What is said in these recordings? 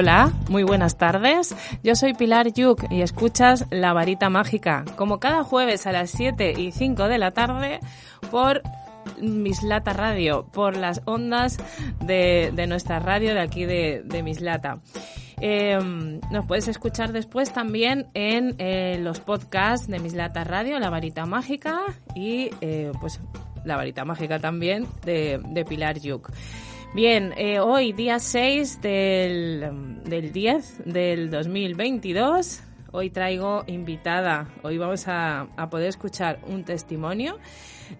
Hola, muy buenas tardes. Yo soy Pilar Yuk y escuchas La Varita Mágica, como cada jueves a las 7 y 5 de la tarde por Mislata Radio, por las ondas de, nuestra radio de aquí de, Mislata. Em, nos puedes escuchar después también en eh, los podcasts de Mislata Radio, La Varita Mágica y eh, pues La Varita Mágica también de, de Pilar Yuk. Bien, eh, hoy día 6 del, del 10 del 2022. Hoy traigo invitada. Hoy vamos a, poder escuchar un testimonio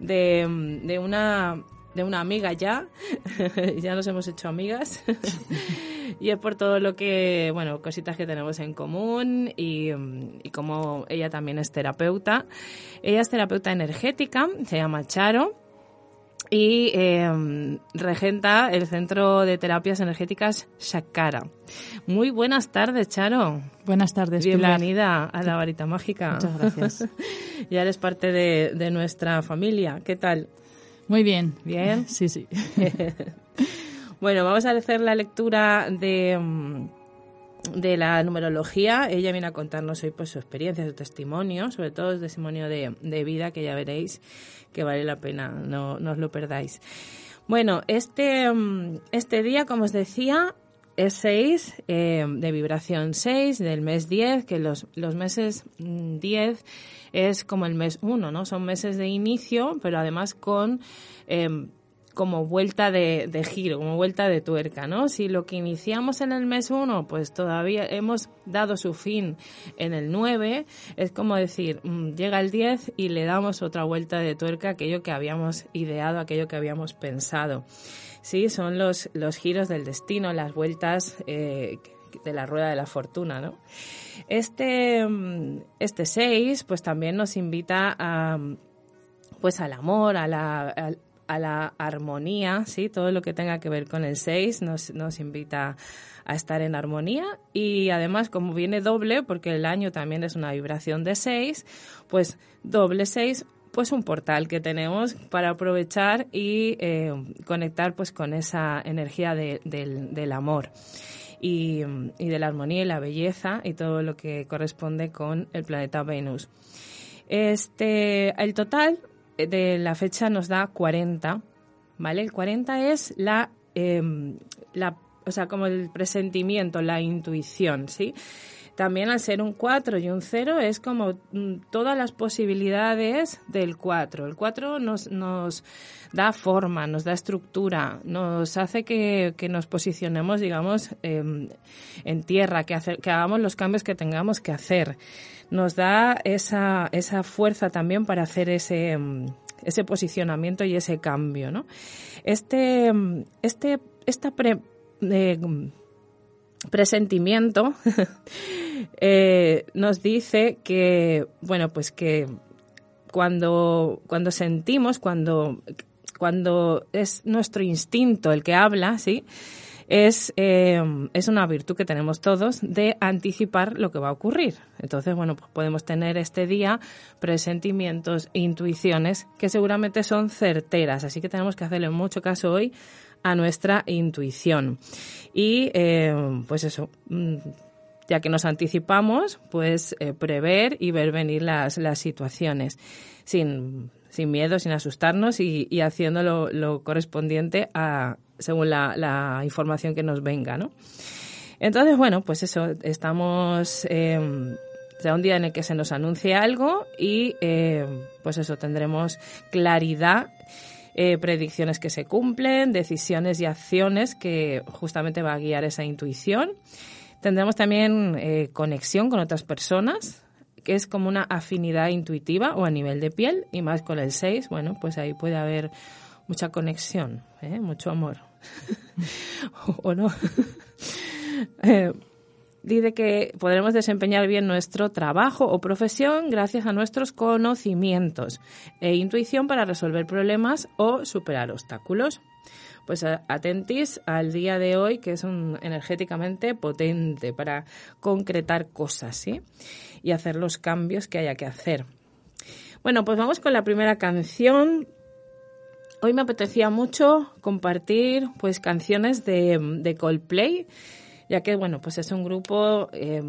de, de una de una amiga ya, ya nos hemos hecho amigas y es por todo lo que, bueno, cositas que tenemos en común y, y, como ella también es terapeuta. Ella es terapeuta energética, se llama Charo y em, regenta el Centro de Terapias Energéticas Shakara. Muy buenas tardes, Charo. Buenas tardes, Bienvenida a la varita mágica. Muchas gracias. ya eres parte de, de nuestra familia. ¿Qué tal? Muy bien. ¿Bien? Sí, sí. bueno, vamos a hacer la lectura de em, de la numerología. Ella viene a contarnos hoy pues su experiencia, su testimonio, sobre todo el testimonio de, de vida que ya veréis que vale la pena, no, no os lo perdáis. Bueno, este, mm, este día, como os decía, es 6, eh, de vibración 6, del mes 10, que los, los meses 10 mm, es como el mes 1, ¿no? Son meses de inicio, pero además con eh, como vuelta de, giro, como vuelta de tuerca, ¿no? Si lo que iniciamos en el mes 1, pues todavía hemos dado su fin en el 9, es como decir, mm, llega el 10 y le damos otra vuelta de tuerca, aquello que habíamos ideado, aquello que habíamos pensado. Sí, son los, los giros del destino, las vueltas eh, de la rueda de la fortuna, ¿no? Este, mm, este 6, pues también nos invita a pues al amor, a la, a la armonía, ¿sí? Todo lo que tenga que ver con el 6 nos, nos invita a estar en armonía y además como viene doble, porque el año también es una vibración de 6, pues doble 6 pues un portal que tenemos para aprovechar y eh, conectar pues con esa energía del, del, amor y, y, de la armonía y la belleza y todo lo que corresponde con el planeta Venus. Este, el total de la fecha nos da 40, ¿vale? El 40 es la, em, la, o sea, como el presentimiento, la intuición, ¿sí? También al ser un 4 y un 0 es como mm, todas las posibilidades del 4. El 4 nos, nos da forma, nos da estructura, nos hace que, que nos posicionemos, digamos, em, en tierra, que, hagamos los cambios que tengamos que hacer nos da esa, esa fuerza también para hacer ese, mm, ese posicionamiento y ese cambio, ¿no? Este, mm, este, esta eh, presentimiento eh, nos dice que, bueno, pues que cuando, cuando sentimos, cuando, cuando es nuestro instinto el que habla, ¿sí? es, eh, es una virtud que tenemos todos de anticipar lo que va a ocurrir. Entonces, bueno, pues podemos tener este día presentimientos, intuiciones que seguramente son certeras, así que tenemos que hacerle mucho caso hoy a nuestra intuición. Y, eh, pues eso, mm, ya que nos anticipamos, pues eh, prever y ver venir las, las situaciones sin, sin miedo, sin asustarnos y, haciendo lo, lo, correspondiente a, según la, la, información que nos venga, ¿no? Entonces, bueno, pues eso, estamos... Eh, será un día en el que se nos anuncie algo y eh, pues eso, tendremos claridad, eh, predicciones que se cumplen, decisiones y acciones que justamente va a guiar esa intuición. Tendremos también eh, conexión con otras personas, que es como una afinidad intuitiva o a nivel de piel, y más con el 6, bueno, pues ahí puede haber mucha conexión, ¿eh? mucho amor. o no. dice que podremos desempeñar bien nuestro trabajo o profesión gracias a nuestros conocimientos e intuición para resolver problemas o superar obstáculos. Pues atentis al día de hoy, que es un energéticamente potente para concretar cosas. Y hacer los cambios que haya que hacer. Bueno, pues vamos con la primera canción. Hoy me apetecía mucho compartir pues canciones de Coldplay ya que bueno, pues es un grupo, eh,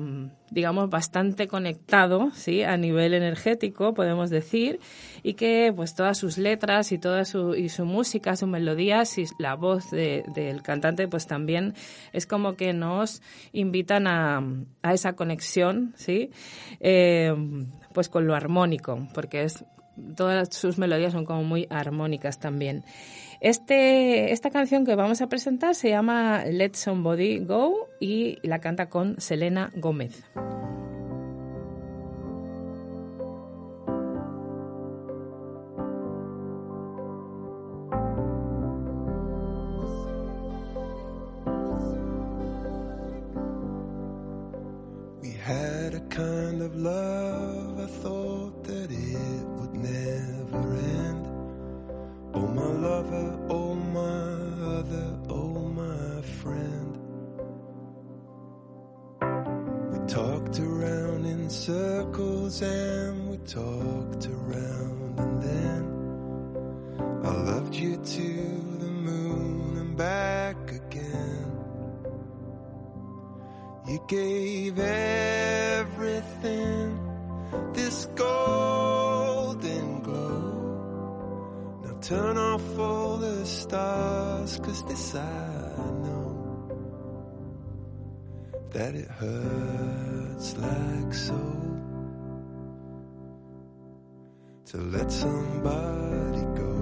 digamos, bastante conectado, sí, a nivel energético, podemos decir, y que pues todas sus letras y toda su, y su música, sus melodías y la voz de, del cantante, pues también es como que nos invitan a, a esa conexión, sí, eh, pues con lo armónico, porque es todas sus melodías son como muy armónicas también. Este, esta canción que vamos a presentar se llama Let Somebody Go y la canta con Selena Gómez. We had a kind of love, talked around, and then I loved you to the moon and back again. You gave everything this golden glow. Now turn off all the stars, cause this I know that it hurts like so to let somebody go.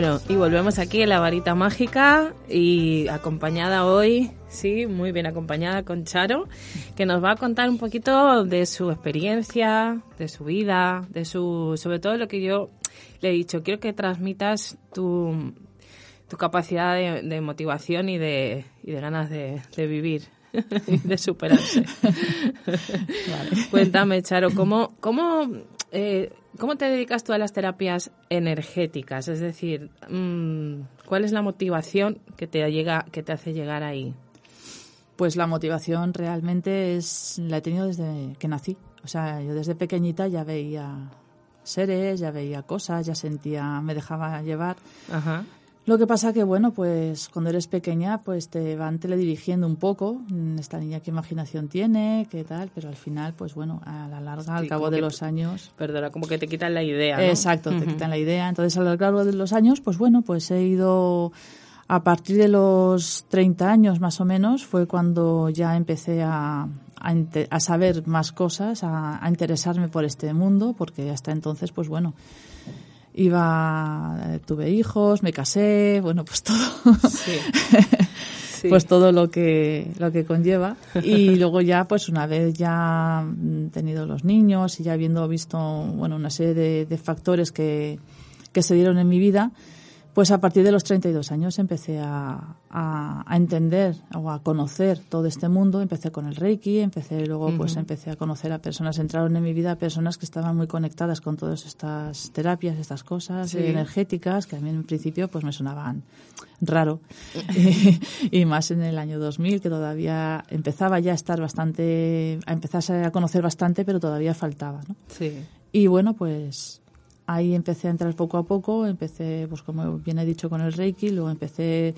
Bueno, y volvemos aquí en la varita mágica y acompañada hoy, sí, muy bien acompañada con Charo, que nos va a contar un poquito de su experiencia, de su vida, de su, sobre todo lo que yo le he dicho, quiero que transmitas tu, tu capacidad de, de motivación y de, y de ganas de, de vivir y de superarse. Cuéntame, Charo, ¿cómo, cómo, eh, ¿cómo te dedicas tú a las terapias energéticas? Es decir, mm, ¿cuál es la motivación que te, llega, que te hace llegar ahí? Pues la motivación realmente es la he tenido desde que nací. O sea, yo desde pequeñita ya veía seres, ya veía cosas, ya sentía, me dejaba llevar. Ajá. Lo que pasa que, bueno, pues cuando eres pequeña, pues te van teledirigiendo un poco. mm, Esta niña qué imaginación tiene, qué tal, pero al final, pues bueno, a la larga, al cabo de los años. Perdona, como que te quitan la idea. ¿no? Exacto, te quitan la idea. Entonces, a lo largo de los años, pues bueno, pues he ido a partir de los 30 años más o menos, fue cuando ya empecé a, a, a saber más cosas, a, a interesarme por este mundo, porque hasta entonces, pues bueno, iba, eh, tuve hijos, me casé, bueno, pues todo. Sí. Sí. pues todo lo que lo que conlleva y luego ya pues una vez ya mm, tenido los niños y ya habiendo visto bueno una serie de, de factores que, que se dieron en mi vida pues a partir de los 32 años empecé a, a, a entender o a conocer todo este mundo empecé con el reiki empecé luego pues empecé a conocer a personas entraron en mi vida personas que estaban muy conectadas con todas estas terapias estas cosas Sí. energéticas que a mí en principio pues me sonaban raro y, más en el año 2000 que todavía empezaba ya a estar bastante a empezarse a conocer bastante pero todavía faltaba ¿no? Sí. y bueno pues ahí empecé a entrar poco a poco empecé pues como bien he dicho con el reiki luego empecé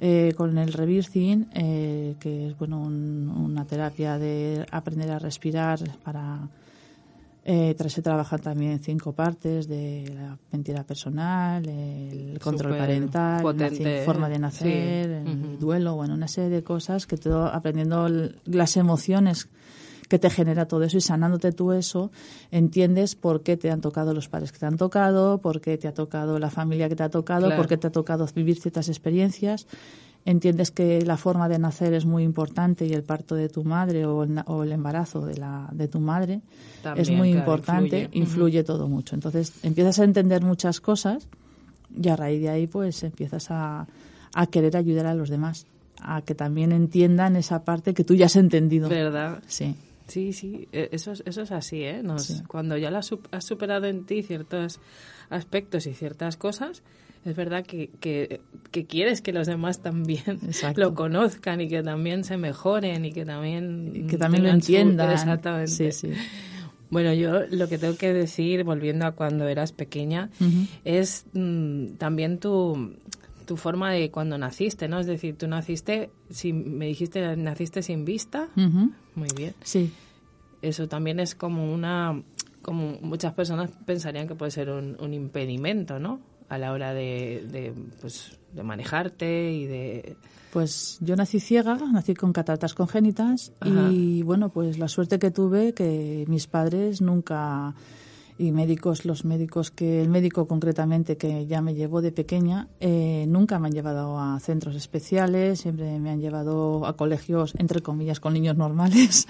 eh, con el rebirthing eh, que es bueno un- una terapia de aprender a respirar para eh, tras se trabajan también cinco partes de la mentira personal, el control parental, potente, naci- forma de nacer, sí. el duelo, bueno, una serie de cosas que todo aprendiendo las emociones que te genera todo eso y sanándote tú eso, entiendes por qué te han tocado los padres que te han tocado, por qué te ha tocado la familia que te ha tocado, Claro. por qué te ha tocado vivir ciertas experiencias. Entiendes que la forma de nacer es muy importante y el parto de tu madre o el, o el embarazo de, la, de tu madre es muy claro, importante, influye. influye, todo mucho. Entonces empiezas a entender muchas cosas y a raíz de ahí pues empiezas a, a querer ayudar a los demás, a que también entiendan esa parte que tú ya has entendido. ¿Verdad? Sí. Sí, sí, eh, eso es, eso es así, ¿eh? Nos- Sí. Cuando ya lo has, sup- has superado en ti ciertos aspectos y ciertas cosas, es verdad que, que, que quieres que los demás también Exacto. lo conozcan y que también se mejoren y que también... Y que también lo entiendan. Exactamente. Sí, sí. Bueno, yo lo que tengo que decir, volviendo a cuando eras pequeña, es mm, también tu, tu forma de cuando naciste, ¿no? Es decir, tú naciste, sin, me dijiste, naciste sin vista. Muy bien. Sí. Eso también es como una, como muchas personas pensarían que puede ser un, un impedimento, ¿no? A la hora de, de, pues, de manejarte y de... Pues yo nací ciega, nací con cataratas congénitas y bueno, pues la suerte que tuve que mis padres nunca y médicos, los médicos que el médico concretamente que ya me llevó de pequeña, eh, nunca me han llevado a centros especiales, siempre me han llevado a colegios entre comillas con niños normales.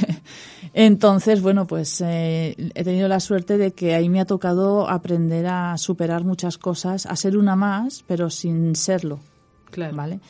Entonces, bueno, pues eh, he tenido la suerte de que ahí me ha tocado aprender a superar muchas cosas, a ser una más, pero sin serlo. Claro. ¿Vale?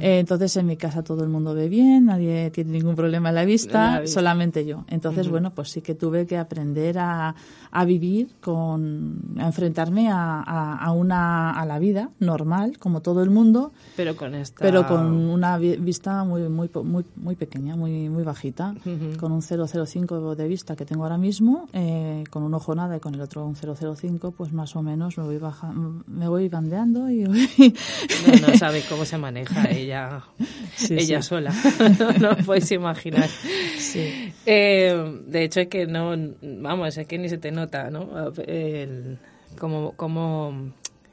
Eh, entonces en mi casa todo el mundo ve bien, nadie tiene ningún problema en la vista, La vista. solamente yo. Entonces, bueno, pues sí que tuve que aprender a, a vivir con, a enfrentarme a, a, a una, a la vida normal, como todo el mundo, Pero con esta... pero con una vi- vista muy, muy, muy, muy pequeña, muy, muy bajita, con un 0,05 de vista que tengo ahora mismo, eh, con un ojo nada y con el otro un 0,05, pues más o menos me voy, baja, me voy bandeando y voy... No, no sabe cómo se maneja ella, Sí, ella sí. sola. no os podéis imaginar. Sí. Eh, de hecho, es que no, vamos, es que ni se te nota, ¿no? El, como, como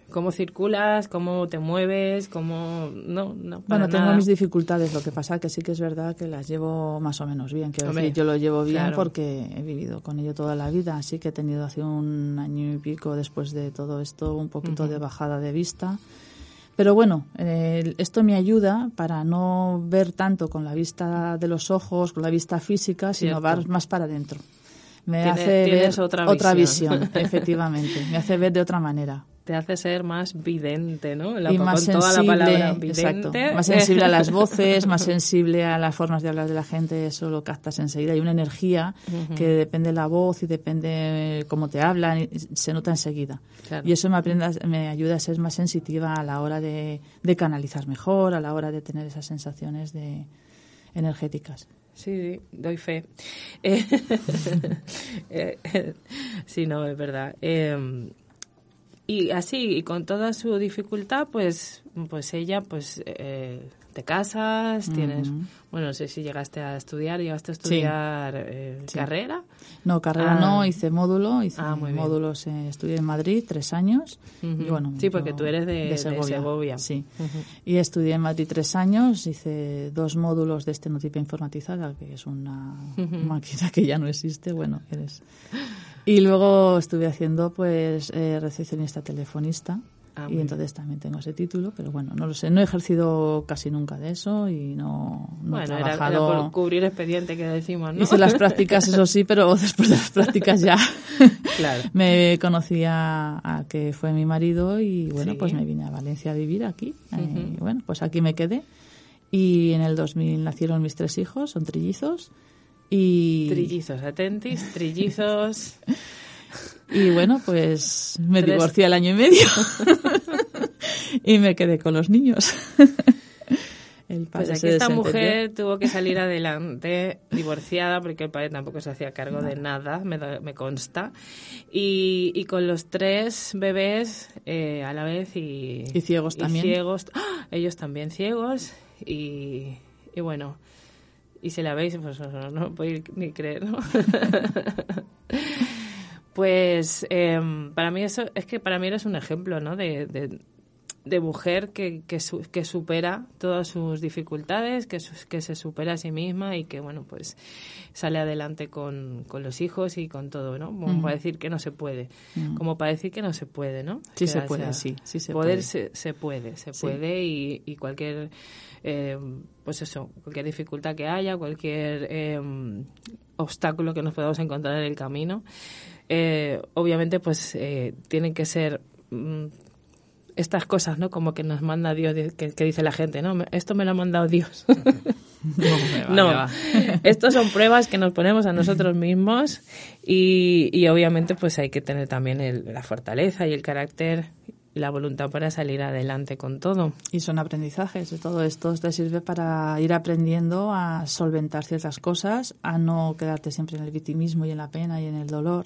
cómo circulas, cómo te mueves, cómo... No, no, para Bueno, tengo nada. mis dificultades, lo que pasa que sí que es verdad que las llevo más o menos bien. Quiero Hombre, decir, yo lo llevo bien claro. porque he vivido con ello toda la vida, así que he tenido hace un año y pico después de todo esto un poquito de bajada de vista. Pero bueno, eh, esto me ayuda para no ver tanto con la vista de los ojos, con la vista física, sino ver más para adentro. Me Tiene- hace ver otra visión. visión, efectivamente. Me hace ver de otra manera. Te hace ser más vidente, ¿no? La- y con más toda la sensible, palabra exacto, más sensible a las voces, más sensible a las formas de hablar de la gente, eso lo captas enseguida. Hay una energía que depende de la voz y depende cómo te hablan, y se nota enseguida. Claro. Y eso me, me ayuda a ser más sensitiva a la hora de, de canalizar mejor, a la hora de tener esas sensaciones de energéticas. Sí, sí, doy fe. Eh, eh, sí, no, es verdad. Eh, y así, y con toda su dificultad, pues, pues ella, pues, eh, te casas, tienes, bueno, no sé si llegaste a estudiar, llegaste a estudiar eh, Sí. carrera. No, carrera Ah. no, hice módulo, hice Ah, muy módulos, eh, estudié en Madrid tres años. Y bueno, Sí, porque tú eres de- de Segovia. Sí. Y estudié en Madrid tres años, hice dos módulos de estenotipia informatizada, que es una máquina que ya no existe, bueno, eres. Y luego estuve haciendo pues eh, recepcionista telefonista. Ah, y entonces también tengo ese título, pero bueno, no lo sé, no he ejercido casi nunca de eso y no, no he Bueno, era, era trabajado. por cubrir expediente que decimos, ¿no? Hice las prácticas, eso sí, pero después de las prácticas ya Claro. me conocí a, que fue mi marido y bueno, Sí. pues me vine a Valencia a vivir aquí. Eh, y bueno, pues aquí me quedé. Y en el 2000 nacieron mis tres hijos, son trillizos. Y, Trillizos, atentis, trillizos. Y bueno, pues me Tres. divorcié al año y medio. y me quedé con los niños. El padre Pues se aquí esta mujer tuvo que salir adelante divorciada porque el padre tampoco se hacía cargo de nada, me, me consta. Y, y con los tres bebés eh, a la vez y, Y ciegos también. ciegos, ¡Ah! ellos también ciegos. Y, y bueno, y si la veis, pues no, no podéis ni creer, ¿no? Pues em, para mí eso es que para mí eres un ejemplo, ¿no? De, de, de mujer que, que, su- que supera todas sus dificultades, que, su- que se supera a sí misma y que, bueno, pues sale adelante con, con los hijos y con todo, ¿no? Como para decir que no se puede. Como para decir que no se puede, ¿no? Sí se puede, sea, sí, sí se poder puede. Se, se puede, se Sí. puede y, y cualquier, eh, pues eso, cualquier dificultad que haya, cualquier eh, obstáculo que nos podamos encontrar en el camino, eh, obviamente pues eh, tienen que ser mm, estas cosas, ¿no? Como que nos manda Dios, que, que dice la gente, ¿no? Esto me lo ha mandado Dios. no, estos son pruebas que nos ponemos a nosotros mismos y, y obviamente pues hay que tener también el- la fortaleza y el carácter la voluntad para salir adelante con todo. Y son aprendizajes. Todo esto te sirve para ir aprendiendo a solventar ciertas cosas, a no quedarte siempre en el victimismo y en la pena y en el dolor.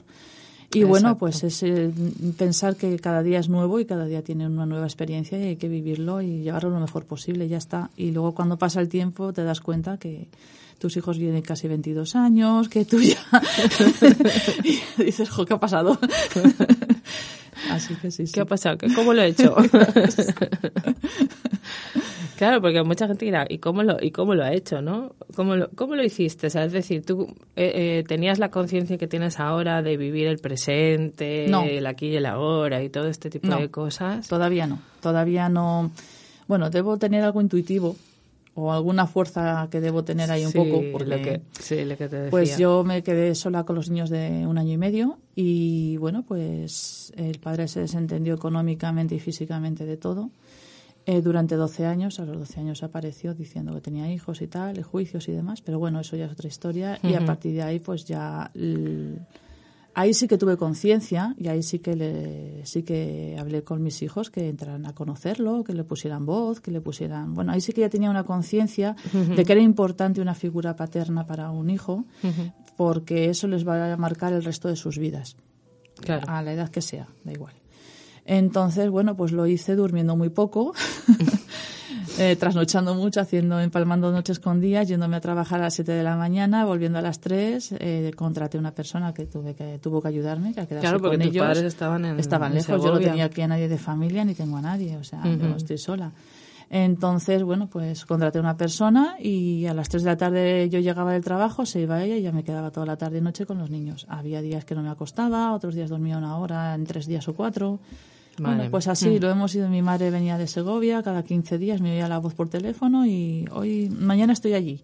Y bueno, pues es eh, pensar que cada día es nuevo y cada día tiene una nueva experiencia y hay que vivirlo y llevarlo lo mejor posible, ya está. Y luego cuando pasa el tiempo te das cuenta que tus hijos vienen casi 22 años, que tú ya... y dices, jo, ¿qué ha pasado? Así que sí, sí. ¿Qué ha pasado? ¿Qué- ¿Cómo lo he hecho? claro, porque mucha gente dirá, ¿y cómo lo, y cómo lo ha hecho, no? ¿Cómo lo, cómo lo hiciste? O sea, es decir, tú eh, eh, tenías la conciencia que tienes ahora de vivir el presente, No. el aquí y el ahora y todo este tipo No. de cosas. Todavía no, todavía no. Bueno, debo tener algo intuitivo o alguna fuerza que debo tener ahí un Sí, poco. Porque, lo que, sí, lo que te decía. Pues yo me quedé sola con los niños de un año y medio y bueno, pues el padre se desentendió económicamente y físicamente de todo. Eh, durante 12 años, a los 12 años apareció diciendo que tenía hijos y tal, juicios y demás, pero bueno, eso ya es otra historia y a partir de ahí pues ya ahí sí que tuve conciencia y ahí sí que le, sí que hablé con mis hijos que entraran a conocerlo, que le pusieran voz, que le pusieran, bueno, ahí sí que ya tenía una conciencia de que era importante una figura paterna para un hijo, porque eso les va a marcar el resto de sus vidas, Claro. a la edad que sea, da igual. Entonces, bueno, pues lo hice durmiendo muy poco. eh, trasnochando mucho, haciendo, empalmando noches con días, yéndome a trabajar a las 7 de la mañana, volviendo a las 3, eh, contraté una persona que tuve que tuvo que ayudarme, que a quedarse Claro, porque con tus ellos. padres estaban en- Estaban en lejos, yo no tenía aquí a nadie de familia ni tengo a nadie, o sea, yo Ujú. estoy sola. Entonces, bueno, pues contraté una persona y a las 3 de la tarde yo llegaba del trabajo, se iba ella y ya me quedaba toda la tarde y noche con los niños. Había días que no me acostaba, otros días dormía una hora en tres días o cuatro. Bueno, pues así Mm. lo hemos ido. Mi madre venía de Segovia, cada 15 días me oía la voz por teléfono y hoy, mañana estoy allí.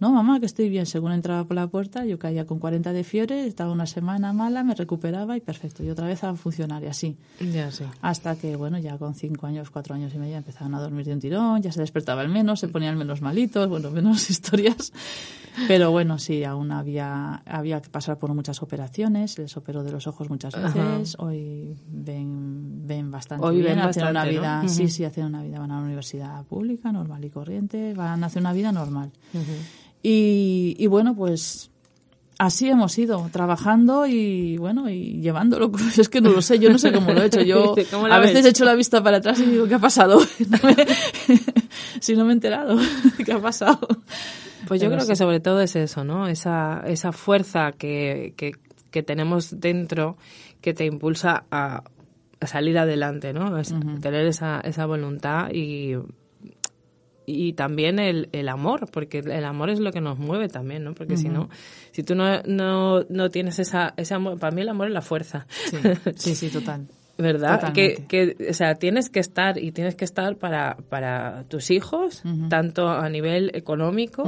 No, mamá, que estoy bien. Según entraba por la puerta, yo caía con 40 de fiebre, estaba una semana mala, me recuperaba y perfecto. Y otra vez a funcionar y así. Ya sí. Hasta que, bueno, ya con 5 años, 4 años y medio empezaban a dormir de un tirón, ya se despertaba el menos, se ponían menos malitos, bueno, menos historias. Pero bueno, sí, aún había, había que pasar por muchas operaciones, les operó de los ojos muchas Ajá. veces, hoy ven, ven bastante Hoy bien, ven hacen una vida, sí, sí, hacen una vida, van a una universidad pública, normal y corriente, van a hacer una vida normal. Y, y bueno, pues así hemos ido, trabajando y bueno, y llevándolo. Es que no lo sé, yo no sé cómo lo he hecho. Yo Dice, ¿cómo lo a veces echo la vista para atrás y digo, ¿qué ha pasado? No me- si no me he enterado, ¿qué ha pasado? Pues yo Pero creo sí. que sobre todo es eso, ¿no? Esa, esa fuerza que, que, que tenemos dentro que te impulsa a, a salir adelante, ¿no? Es Tener esa, esa voluntad y, y también el, el amor, porque el amor es lo que nos mueve también, ¿no? Porque si no, si tú no, no, no tienes esa, ese amor, para mí el amor es la fuerza. Sí, sí, sí, total. ¿Verdad? Que, Totalmente. que, o sea, tienes que estar y tienes que estar para, para tus hijos, tanto a nivel económico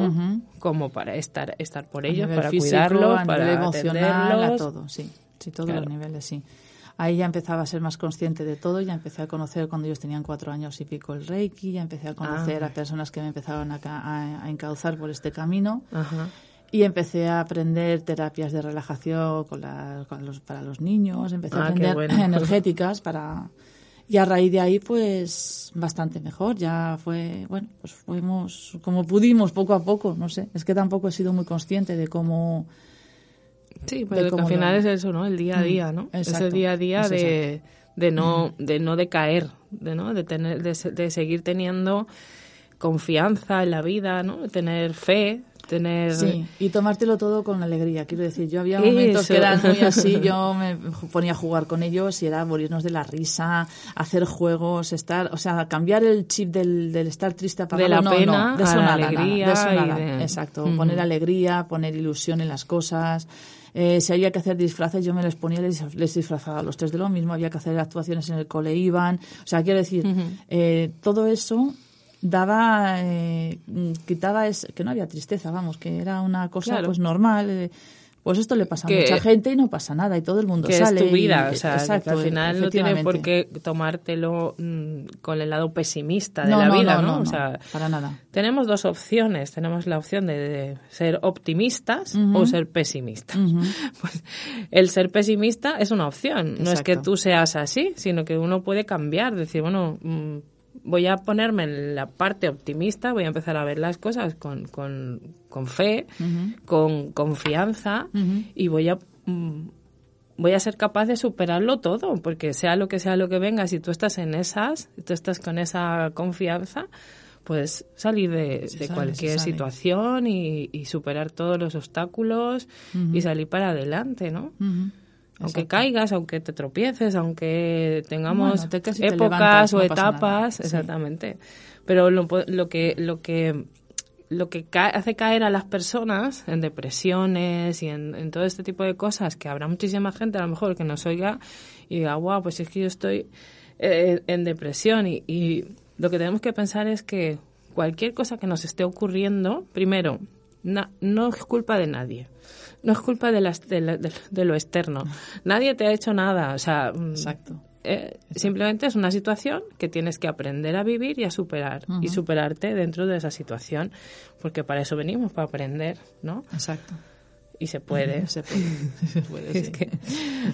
como para estar, estar por A ellos, para físico, cuidarlos, a para emocional, a atenderlos. todo, sí. Sí, todos Claro. los niveles, sí. Ahí ya empezaba a ser más consciente de todo, ya empecé a conocer cuando ellos tenían cuatro años y pico el Reiki, ya empecé a conocer Ah. a personas que me empezaban a, a- a encauzar por este camino Ajá. y empecé a aprender terapias de relajación con la- con los, para los niños, empecé a Ah, aprender bueno. energéticas para... Y a raíz de ahí, pues, bastante mejor. Ya fue, bueno, pues fuimos como pudimos, poco a poco, no sé. Es que tampoco he sido muy consciente de cómo... Sí, pero que al final es eso, ¿no? El día a Mm, día, ¿no? Ese exacto, día a día de, de no de no decaer, de no de tener de, se- de seguir teniendo confianza en la vida, ¿no? Tener fe, tener Sí, y tomártelo todo con alegría. Quiero decir, yo había momentos Eso. que eran muy así, yo me ponía a jugar con ellos y era morirnos de la risa, hacer juegos, estar, o sea, cambiar el chip del, del estar triste apagado. De la no, pena no, de eso a la nada, nada, alegría de eso y nada. de- Exacto, poner alegría, poner ilusión en las cosas. Eh, si había que hacer disfraces, yo me les ponía, les, les disfrazaba a los tres de lo mismo, había que hacer actuaciones en el cole, iban. O sea, quiero decir, eh, todo eso daba, eh, quitaba, es, que no había tristeza, vamos, que era una cosa Claro. pues normal. Pues esto le pasa a mucha gente y no pasa nada y todo el mundo que sale. es tu y- vida, o sea, que exacto, al final no tiene por qué tomártelo mm, con el lado pesimista de No, la no, vida, no, O sea, para nada. tenemos dos opciones. Tenemos la opción de, de ser optimistas o ser pesimistas. Pues el ser pesimista es una opción. No es que tú seas así, sino que uno puede cambiar. Decir, bueno, mm, voy a ponerme en la parte optimista, voy a empezar a ver las cosas con, con, con fe, con confianza y voy a... mm, voy a ser capaz de superarlo todo, porque sea lo que sea lo que venga, si tú estás en esas, si tú estás con esa confianza, pues salir de, Se de sale, cualquier situación y, y superar todos los obstáculos y salir para adelante, ¿no? Aunque caigas, aunque te tropieces, aunque tengamos Bueno, te épocas levantas, o no etapas, Sí. exactamente. Pero lo, lo que lo que lo que ca- hace caer a las personas en depresiones y en, en todo este tipo de cosas, que habrá muchísima gente a lo mejor que nos oiga y diga, wow, pues es que yo estoy eh, en depresión y, y lo que tenemos que pensar es que cualquier cosa que nos esté ocurriendo, primero, no es culpa de nadie. No es culpa de, las, de, la- de- de lo externo. Nadie te ha hecho nada. O sea, mm, Exacto. eh, simplemente es una situación que tienes que aprender a vivir y a superar. Y superarte dentro de esa situación. Porque para eso venimos, para aprender, ¿no? Exacto. Y se puede. Se puede. Se puede, Es que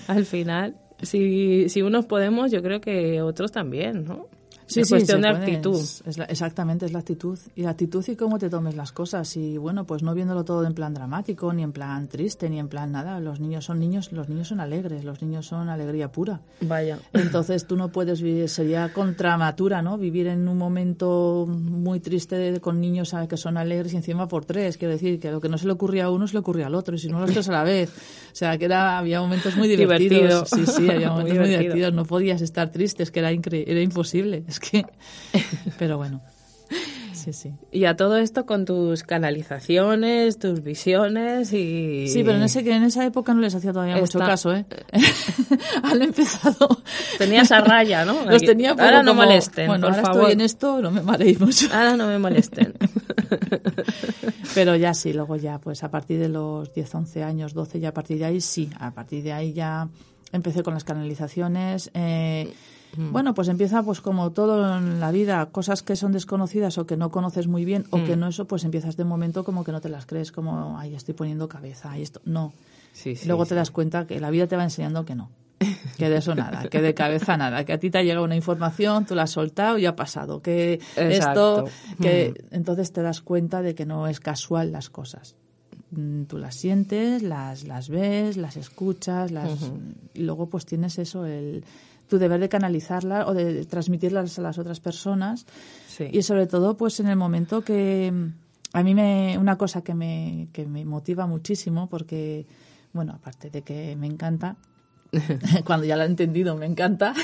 al final, si, si unos podemos, yo creo que otros también, ¿no? Sí, es sí, cuestión de puede. actitud. Es- la- exactamente, es la actitud. Y la actitud y cómo te tomes las cosas. Y bueno, pues no viéndolo todo en plan dramático, ni en plan triste, ni en plan nada. Los niños son niños, los niños son alegres, los niños son alegría pura. Vaya. Entonces tú no puedes vivir, sería contramatura, ¿no? Vivir en un momento muy triste de- con niños que son alegres y encima por tres. Quiero decir que lo que no se le ocurría a uno se le ocurría al otro y si no los tres a la vez. O sea, que era, había momentos muy Divertido. divertidos. Sí, sí, había momentos muy, divertido. divertidos. No podías estar triste, es que era, incre- era imposible. Es que... Pero bueno. Sí, sí. Y a todo esto con tus canalizaciones, tus visiones y... Sí, pero en, ese, en esa época no les hacía todavía mucho caso, ¿eh? Han empezado... Tenías a raya, ¿no? Los tenía poco Ahora no como, molesten, Bueno, por ahora favor. estoy en esto, no me mareéis mucho. Ahora no me molesten. Pero ya sí, luego ya, pues a partir de los 10, 11 años, 12, ya a partir de ahí sí, a partir de ahí ya empecé con las canalizaciones. eh, Bueno, pues empieza pues como todo en la vida, cosas que son desconocidas o que no conoces muy bien o que no eso, pues empiezas de momento como que no te las crees, como, ay, estoy poniendo cabeza, ay, esto, no. Sí, sí, Luego sí. te das cuenta que la vida te va enseñando que no. Que de eso nada, que de cabeza nada, que a ti te ha llegado una información, tú la has soltado y ha pasado, que Exacto. esto, que entonces te das cuenta de que no es casual las cosas. Mm, Tú las sientes, las, las ves, las escuchas, las, y luego pues tienes eso, el, tu deber de canalizarlas o de transmitirlas a las otras personas Sí. y sobre todo, pues en el momento que a mí me una cosa que me, que me motiva muchísimo, porque, bueno, aparte de que me encanta, cuando ya lo he entendido, me encanta,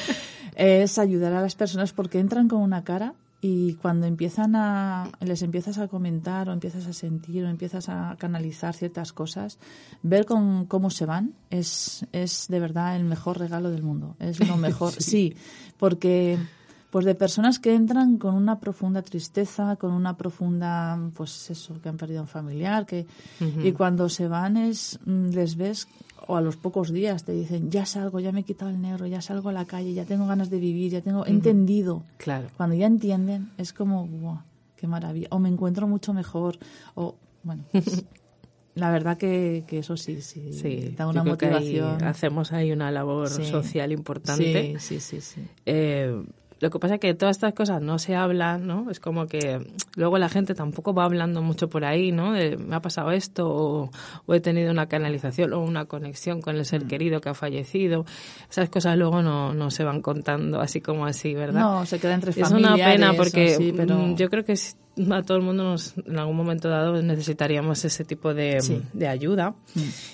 es ayudar a las personas porque entran con una cara y cuando empiezan a, les empiezas a comentar o empiezas a sentir o empiezas a canalizar ciertas cosas, ver con, cómo se van es, es de verdad el mejor regalo del mundo. Es lo mejor, sí, porque pues de personas que entran con una profunda tristeza, con una profunda, pues eso, que han perdido un familiar, que y cuando se van es mm, les ves o a los pocos días te dicen ya salgo, ya me he quitado el negro, ya salgo a la calle, ya tengo ganas de vivir, ya tengo he entendido. Claro. Cuando ya entienden es como wow, qué maravilla, o me encuentro mucho mejor, o bueno. pues, La verdad que, que eso sí, sí, Sí, da una que ahí motivación. hacemos ahí una labor Sí. social importante. Sí, sí, sí, sí. Eh, lo que pasa es que todas estas cosas no se hablan, ¿no? Es como que luego la gente tampoco va hablando mucho por ahí, ¿no? De, me ha pasado esto o, o he tenido una canalización o una conexión con el Mm. ser querido que ha fallecido. Esas cosas luego no, no se van contando así como así, ¿verdad? No, se queda entre es una familiares. pena porque pero... mm, yo creo que a todo el mundo nos, en algún momento dado necesitaríamos ese tipo de, Sí. Mm. de ayuda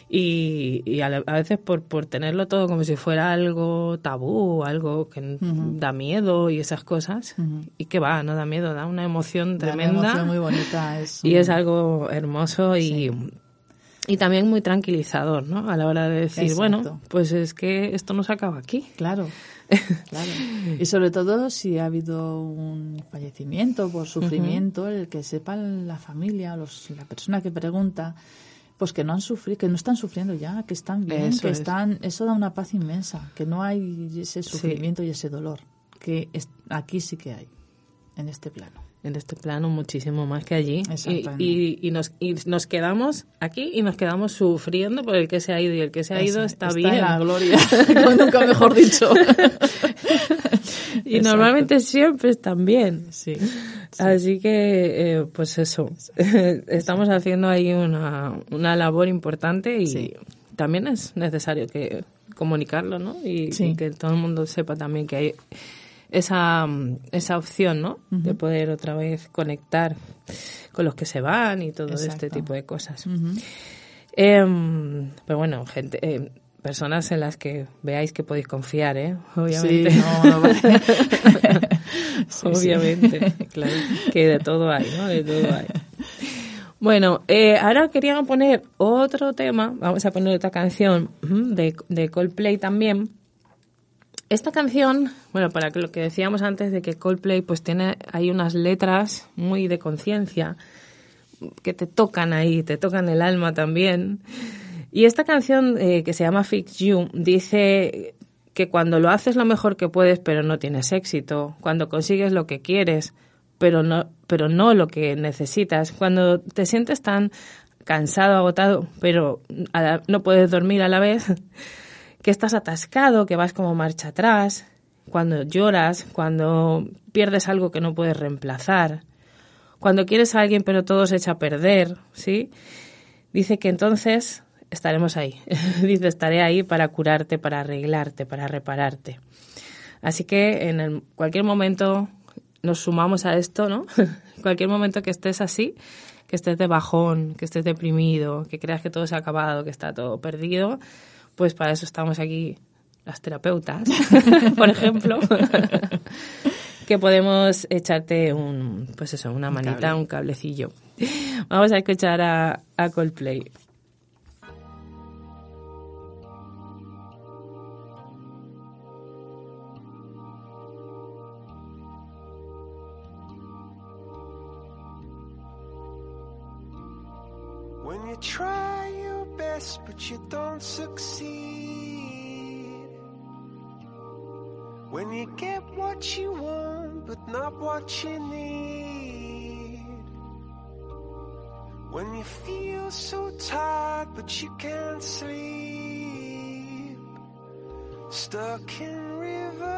y, y a, a veces por, por tenerlo todo como si fuera algo tabú, algo que da miedo y esas cosas y que va, no da miedo, da una emoción Da una tremenda emoción muy bonita. Es, y es algo hermoso y, y también muy tranquilizador, ¿no? A la hora de decir, Exacto. bueno, pues es que esto no se acaba aquí. Claro, claro. Y sobre todo si ha habido un fallecimiento por sufrimiento, el que sepa la familia, los, la persona que pregunta, pues que no han sufrido, que no están sufriendo ya, que están bien, Eso que es. están, eso da una paz inmensa, que no hay ese sufrimiento y ese dolor, que es- aquí sí que hay, en este plano. En este plano muchísimo más que allí. Y, y, y nos, y nos quedamos aquí y nos quedamos sufriendo por el que se ha ido y el que se ha ido está, bien. en la gloria, nunca mejor dicho. Y normalmente siempre están bien. Sí. Así que, eh, pues eso, estamos haciendo ahí una, una labor importante y Sí. también es necesario que comunicarlo, ¿no? Y, Sí. y que todo el mundo sepa también que hay esa, mm, esa opción, ¿no? De poder otra vez conectar con los que se van y todo este tipo de cosas. Ujú. Em, pero bueno, gente, em, personas en las que veáis que podéis confiar, ¿eh? Obviamente. Sí, no, no vale. Sí, sí. Obviamente, claro, que de todo hay, ¿no? De todo hay. Bueno, eh, ahora quería poner otro tema, vamos a poner otra canción de, de Coldplay también. Esta canción, bueno, para lo que decíamos antes de que Coldplay pues tiene hay unas letras muy de conciencia que te tocan ahí, te tocan el alma también. Y esta canción eh, que se llama Fix You dice que cuando lo haces lo mejor que puedes pero no tienes éxito, cuando consigues lo que quieres pero no, pero no lo que necesitas, cuando te sientes tan cansado, agotado, pero no puedes dormir a la vez, que estás atascado, que vas como marcha atrás, cuando lloras, cuando pierdes algo que no puedes reemplazar, cuando quieres a alguien pero todo se echa a perder, ¿sí? Dice que entonces estaremos ahí. Dice, estaré ahí para curarte, para arreglarte, para repararte. Así que en el- cualquier momento nos sumamos a esto, ¿no? cualquier momento que estés así, que estés de bajón, que estés deprimido, que creas que todo se ha acabado, que está todo perdido, pues para eso estamos aquí las terapeutas, por ejemplo, que podemos echarte un, pues eso, una manita, cable. un cablecillo. Vamos a escuchar a, a Coldplay. When you try your best succeed. When you get what you want but not what you need. When you feel so tired but you can't sleep. Stuck in reverse.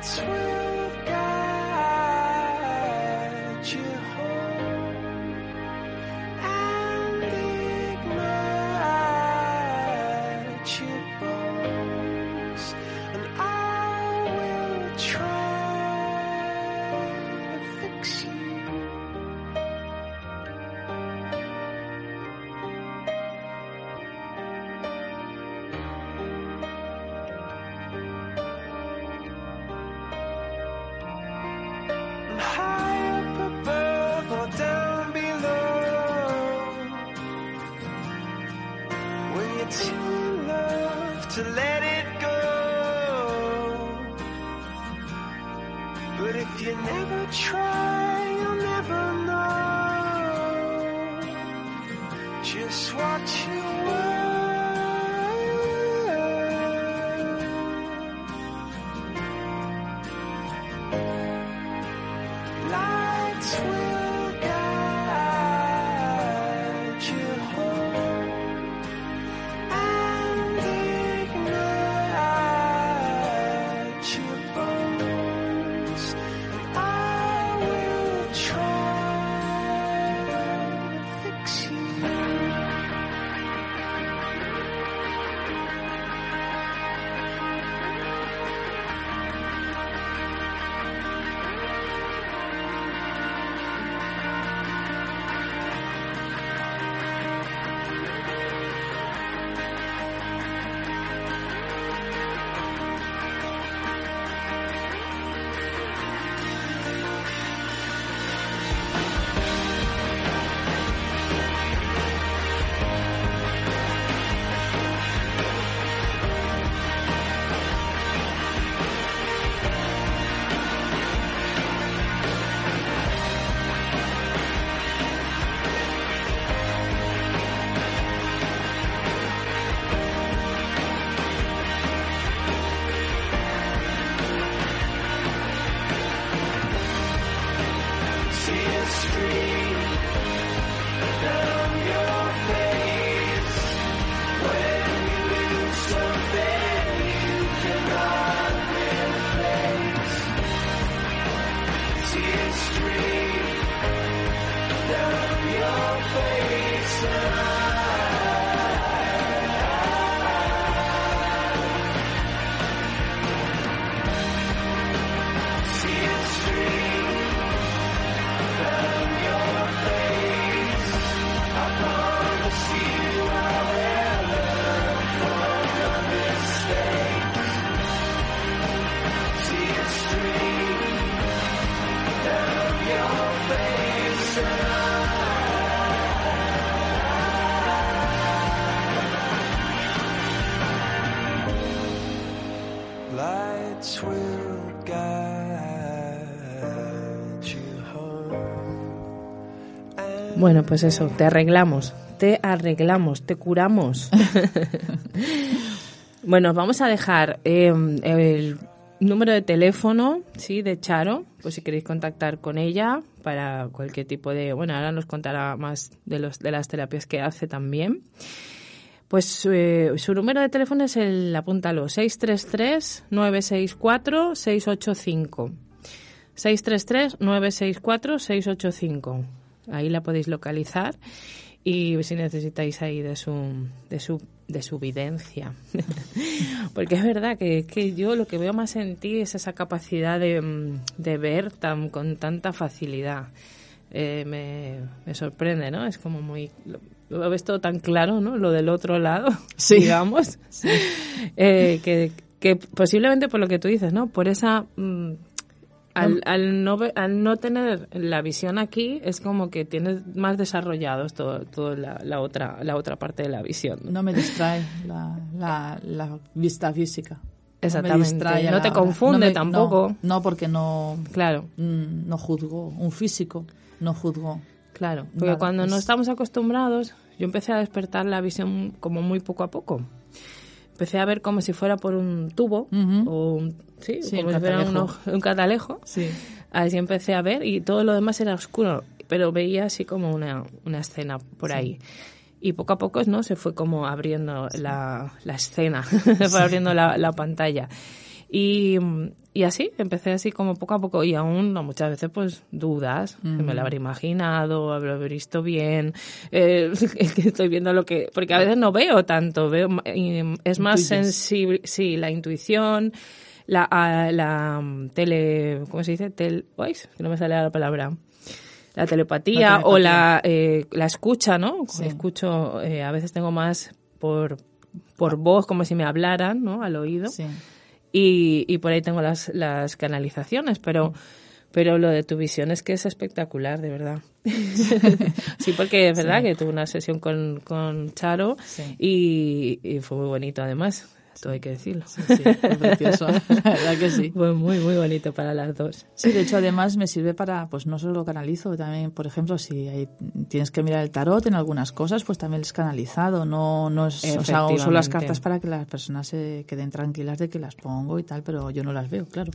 Kids. Pues eso, te arreglamos, te arreglamos, te curamos. bueno, vamos a dejar eh, el número de teléfono, sí, de Charo, pues si queréis contactar con ella para cualquier tipo de, bueno, ahora nos contará más de los de las terapias que hace también. Pues eh, su número de teléfono es el, apúntalo, 633-964-685. 633-964-685. Ahí la podéis localizar y si necesitáis ahí de su, de su, de su videncia. Porque es verdad que, que yo lo que veo más en ti es esa capacidad de, mm, de ver tan, con tanta facilidad. Eh, me, me sorprende, ¿no? Es como muy... Lo, lo ves todo tan claro, ¿no? Lo del otro lado, digamos. Eh, que, que posiblemente por lo que tú dices, ¿no? Por esa... mm, al, al, no, al no tener la visión aquí, es como que tienes más desarrollados todo, todo la, la otra, la otra parte de la visión. No me distrae la, la, la vista física. No me Exactamente. No la te confunde No me- tampoco. No, no, porque no, Claro, mm, no juzgo. Un físico no juzgo. claro. Porque Nada, cuando no es- estamos acostumbrados, yo empecé a despertar la visión como muy poco a poco. Empecé a ver como si fuera por un tubo o un, sí, Sí, como un si fuera un, un catalejo. Sí. Así empecé a ver y todo lo demás era oscuro, pero veía así como una, una escena por ahí. Y poco a poco no se fue como abriendo la, la escena, se fue abriendo la, la pantalla. Y, y así, empecé así como poco a poco y aún no, muchas veces pues dudas, que me lo habré imaginado, habré visto bien, eh, que estoy viendo lo que, porque a veces no veo tanto, veo, es más sensible, sí, la intuición, la, a- la mm, tele, ¿cómo se dice? Tel, uy, que no me sale la palabra. La telepatía, La o la, eh, la escucha, ¿no? Sí. Escucho, eh, a veces tengo más por, por voz, como si me hablaran, ¿no? Al oído. Sí. Y, y por ahí tengo las, las canalizaciones, pero, pero lo de tu visión es que es espectacular, de verdad. sí, porque es verdad que tuve una sesión con, con Charo Sí. y, y fue muy bonito además, todo hay que decirlo. Sí, fue precioso. La verdad que sí. Fue muy, muy bonito para las dos. Sí, de hecho, además me sirve para, pues no solo lo canalizo, también, por ejemplo, si hay- tienes que mirar el tarot en algunas cosas, pues también es canalizado, no, no es, o sea, uso las cartas para que las personas se queden tranquilas de que las pongo y tal, pero yo no las veo, claro.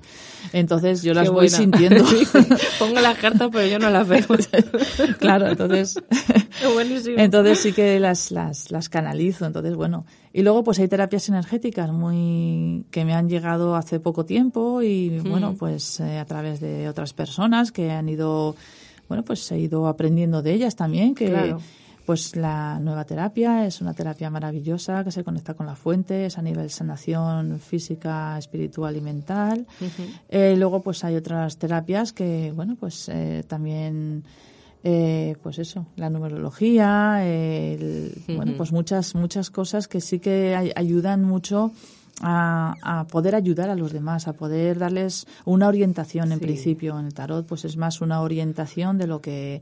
Entonces yo las Qué voy buena. sintiendo. Pongo las cartas, pero yo no las veo. claro, entonces, Qué buenísimo. entonces sí que las, las, las canalizo, entonces bueno. Y luego pues hay terapias energéticas muy que me han llegado hace poco tiempo y bueno, pues eh, a través de otras personas que han ido, bueno, pues he ido aprendiendo de ellas también, que Claro. pues la nueva terapia es una terapia maravillosa que se conecta con la fuente, es a nivel sanación física, espiritual y mental. Eh, luego pues hay otras terapias que, bueno, pues eh, también eh, pues eso, la numerología, el- bueno, pues muchas, muchas cosas que sí que ay- ayudan mucho a, a poder ayudar a los demás, a poder darles una orientación en Sí. principio. En el tarot, pues es más una orientación de lo que,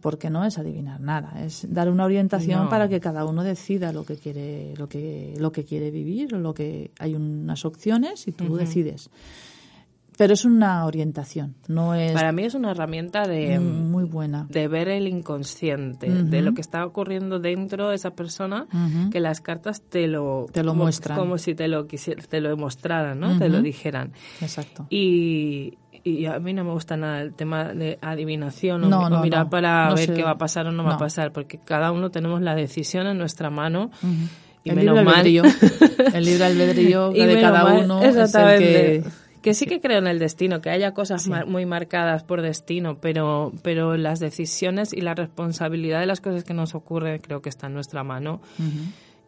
porque no es adivinar nada, es dar una orientación No. para que cada uno decida lo que quiere, lo que, lo que quiere vivir, lo que hay unas opciones y tú decides. Pero es una orientación, no es Para mí es una herramienta de, muy buena. de ver el inconsciente, de lo que está ocurriendo dentro de esa persona, Ujú. que las cartas te lo, Te lo como, muestran. como si te lo quisiera, te lo demostraran, ¿no? Te lo dijeran. Exacto. Y, y a mí no me gusta nada el tema de adivinación o, No, no, mirar no. para ver sé. qué va a pasar o no, va a pasar, porque cada uno tenemos la decisión en nuestra mano. Y el menos libre mal. albedrío. El libre albedrío de cada uno es el que... Que sí que creo en el destino, que haya cosas mar- muy marcadas por destino, pero, pero las decisiones y la responsabilidad de las cosas que nos ocurren creo que está en nuestra mano.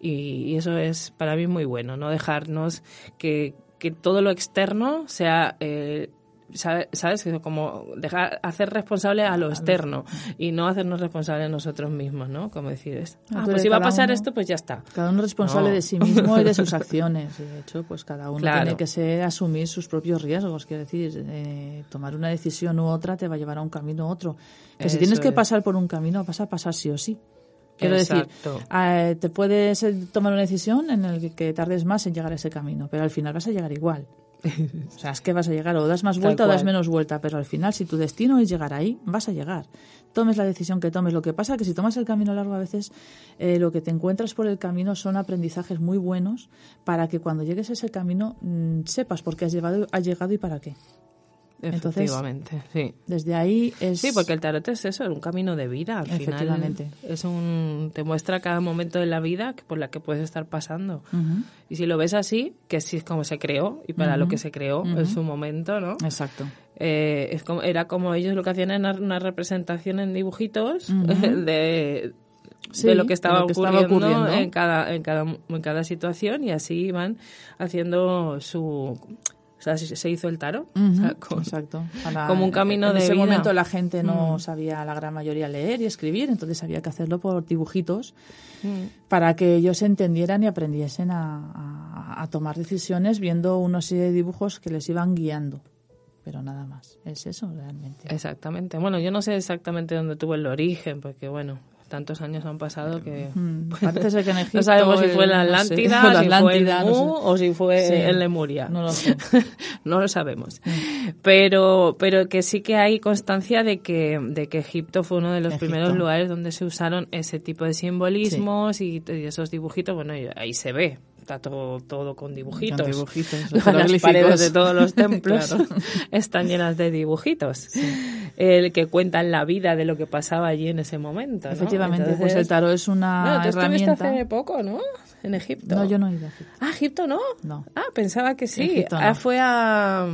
y, y eso es para mí muy bueno, no dejarnos que, que todo lo externo sea... eh, ¿Sabes? Como dejar, hacer responsable a lo externo y no hacernos responsables nosotros mismos, ¿no? Como decir, es, ah, Entonces, pues si va a pasar uno- esto, pues ya está. Cada uno es responsable No. de sí mismo y de sus acciones. De hecho, pues cada uno Claro. tiene que ser asumir sus propios riesgos. Quiero decir, eh, tomar una decisión u otra te va a llevar a un camino u otro. Que si tienes que es. pasar por un camino, vas a pasar sí o sí. Quiero Exacto. decir, eh, te puedes eh, tomar una decisión en la que tardes más en llegar a ese camino, pero al final vas a llegar igual. O sea, es que vas a llegar o das más vuelta o das menos vuelta, pero al final, si tu destino es llegar ahí, vas a llegar. Tomes la decisión que tomes. Lo que pasa que si tomas el camino largo, a veces eh, lo que te encuentras por el camino son aprendizajes muy buenos para que cuando llegues a ese camino mm, sepas por qué has, llevado, has llegado y para qué. Entonces- Efectivamente, sí. Desde ahí es... Sí, porque el tarot es eso, es un camino de vida. Al Efectivamente. final es un, te muestra cada momento de la vida que- por la que puedes estar pasando. Y si lo ves así, que sí es como se creó y para lo que se creó en su momento, ¿no? Exacto. Eh, es como, era como ellos lo que hacían era una representación en dibujitos de, Sí, de lo que estaba, de lo que estaba ocurriendo, ocurriendo. En, cada, en, cada, en cada situación y así iban haciendo su... O sea, se hizo el tarot. o sea, con- Exacto. Para- como un camino en de ese vida. Mm. momento la gente no sabía la gran mayoría leer y escribir, entonces había que hacerlo por dibujitos Mm. para que ellos entendieran y aprendiesen a, a- a tomar decisiones viendo una serie de dibujos que les iban guiando. Pero nada más. Es eso realmente. Exactamente. Bueno, yo no sé exactamente dónde tuvo el origen, porque bueno, tantos años han pasado que Mm, Parece ser que en Egipto... no sabemos si fue en la no sé, Atlántida, si fue en no Mu sé. o si fue Sí. en Lemuria. No lo sé. no lo sabemos. Pero, pero que sí que hay constancia de que, de que Egipto fue uno de los Egipto. primeros lugares donde se usaron ese tipo de simbolismos y, y esos dibujitos. Bueno, ahí se ve. Está todo, todo con dibujitos. Con dibujitos, Las jeroglíficos. paredes de todos los templos Claro. están llenas de dibujitos. El que cuentan la vida de lo que pasaba allí en ese momento. ¿no? Efectivamente, pues el tarot es una Bueno, tú estuviste herramienta... hace poco, ¿no? En Egipto. No, yo no he ido a Egipto. Ah, Egipto no. No. Ah, pensaba que sí. Egipto Ah, fue a.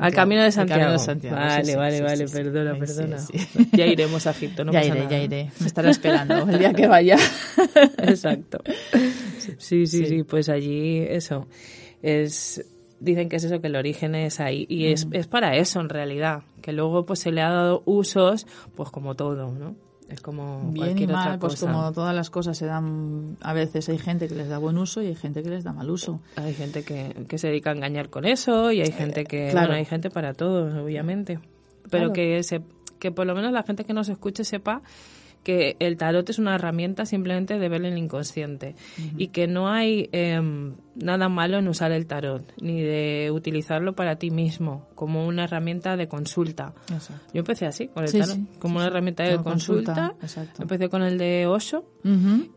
Al. Camino de Santiago. Camino de Santiago, Vale, sí, sí, vale, sí, vale, perdona, perdona. Ya iremos a Egipto, no ya pasa iré, nada. ya iré. Me estaré esperando el día que vaya. Exacto. Sí, sí, sí, pues allí eso. Es dicen que es eso que el origen es ahí y es, Mm. es para eso en realidad, que luego pues se le ha dado usos pues como todo, ¿no? Es como Bien y otra mal, pues como todas las cosas se dan, a veces hay gente que les da buen uso y hay gente que les da mal uso. Hay gente que, que se dedica a engañar con eso y hay gente que, claro. bueno, hay gente para todo, obviamente. Pero Claro. que, se, que por lo menos la gente que nos escuche sepa que el tarot es una herramienta simplemente de ver el inconsciente y que no hay em, nada malo en usar el tarot ni de utilizarlo para ti mismo como una herramienta de consulta. Exacto. Yo empecé así con el Sí, tarot, sí, como sí, una herramienta de consulta. Empecé con el de Osho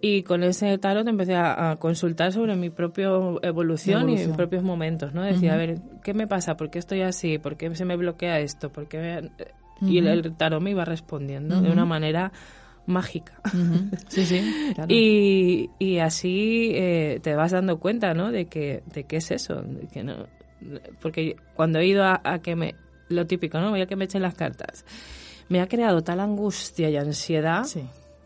y con ese tarot empecé a, a consultar sobre mi propia evolución, y mis propios momentos, ¿no? Decía, a ver, ¿qué me pasa? ¿Por qué estoy así? ¿Por qué se me bloquea esto? ¿Por qué me- Y el, el tarot me iba respondiendo de una manera mágica. Sí, sí, claro. Y, y así eh, te vas dando cuenta, ¿no? De que, de qué es eso. de que no, porque cuando he ido a, a que me... Lo típico, ¿no? Voy a que me echen las cartas. Me ha creado tal angustia y ansiedad Sí,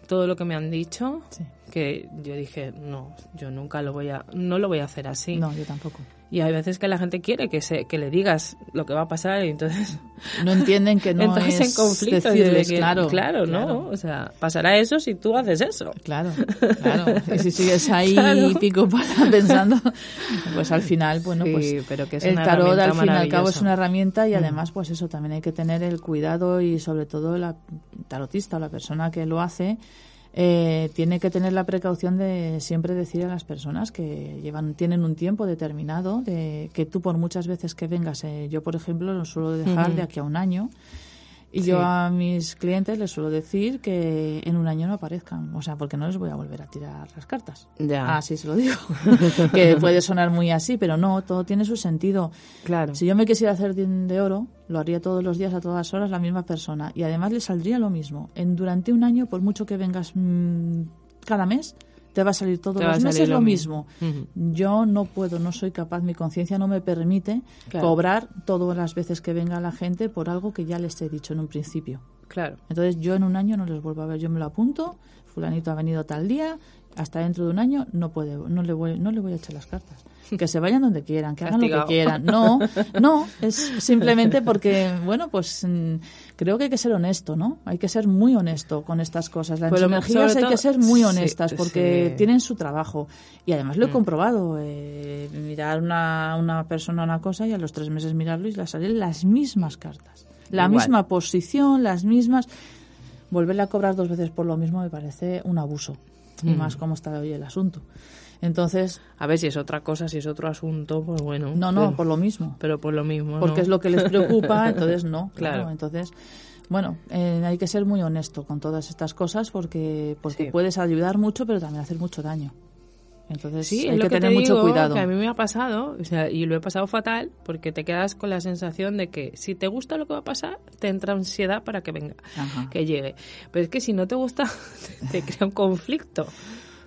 todo lo que me han dicho sí. que yo dije no yo nunca lo voy a no lo voy a hacer así No, yo tampoco. Y hay veces que la gente quiere que se que le digas lo que va a pasar y entonces No entienden que no entras es en conflicto decirles, de que- claro, claro no claro. o sea pasará eso si tú haces eso Claro, claro. Y si sigues ahí Claro. pico para pensando, pues al final, bueno, Sí, pues pero que es el una tarot al fin y al cabo es una herramienta y además, pues eso, también hay que tener el cuidado y sobre todo la tarotista o la persona que lo hace eh, tiene que tener la precaución de siempre decir a las personas que llevan tienen un tiempo determinado de que tú por muchas veces que vengas eh, yo por ejemplo lo suelo dejar de aquí a un año y yo a mis clientes les suelo decir que en un año no aparezcan, o sea, porque no les voy a volver a tirar las cartas. Ya. Así se lo digo. que puede sonar muy así, pero no, todo tiene su sentido. claro Si yo me quisiera hacer de, de oro, lo haría todos los días, a todas horas, la misma persona. Y además le saldría lo mismo. En, durante un año, por mucho que vengas mm, cada mes, te va a salir todos los meses lo mismo. Yo no puedo, no soy capaz, mi conciencia no me permite Claro. cobrar todas las veces que venga la gente por algo que ya les he dicho en un principio. claro Entonces yo en un año no les vuelvo a ver, yo me lo apunto, fulanito ha venido tal día, hasta dentro de un año no puede, no le voy, no le voy a echar las cartas. Que se vayan donde quieran, que hagan lo que quieran. No, no, es simplemente porque, bueno, pues mm, creo que hay que ser honesto, ¿no? Hay que ser muy honesto con estas cosas. Las Pues energías hay que ser muy sí, honestas porque sí. tienen su trabajo. Y además lo Mm. he comprobado. eh, mirar una, una persona una cosa y a los tres meses mirarlo y le salen las mismas cartas. La Igual. misma posición, las mismas volverle a cobrar dos veces por lo mismo me parece un abuso. Y Mm. más como está hoy el asunto. Entonces, A ver si es otra cosa, si es otro asunto, pues bueno. no, no, pero, por lo mismo. pero por lo mismo. Porque ¿no? es lo que les preocupa, entonces no. Claro. Claro. Entonces, bueno, eh, hay que ser muy honesto con todas estas cosas porque, porque Sí. puedes ayudar mucho, pero también hacer mucho daño. Entonces, Sí, hay es lo que, que, tener te mucho cuidado. que a mí me ha pasado, o sea, y lo he pasado fatal, porque te quedas con la sensación de que si te gusta lo que va a pasar, te entra ansiedad para que venga, Ajá. que llegue. Pero es que si no te gusta, te crea un conflicto.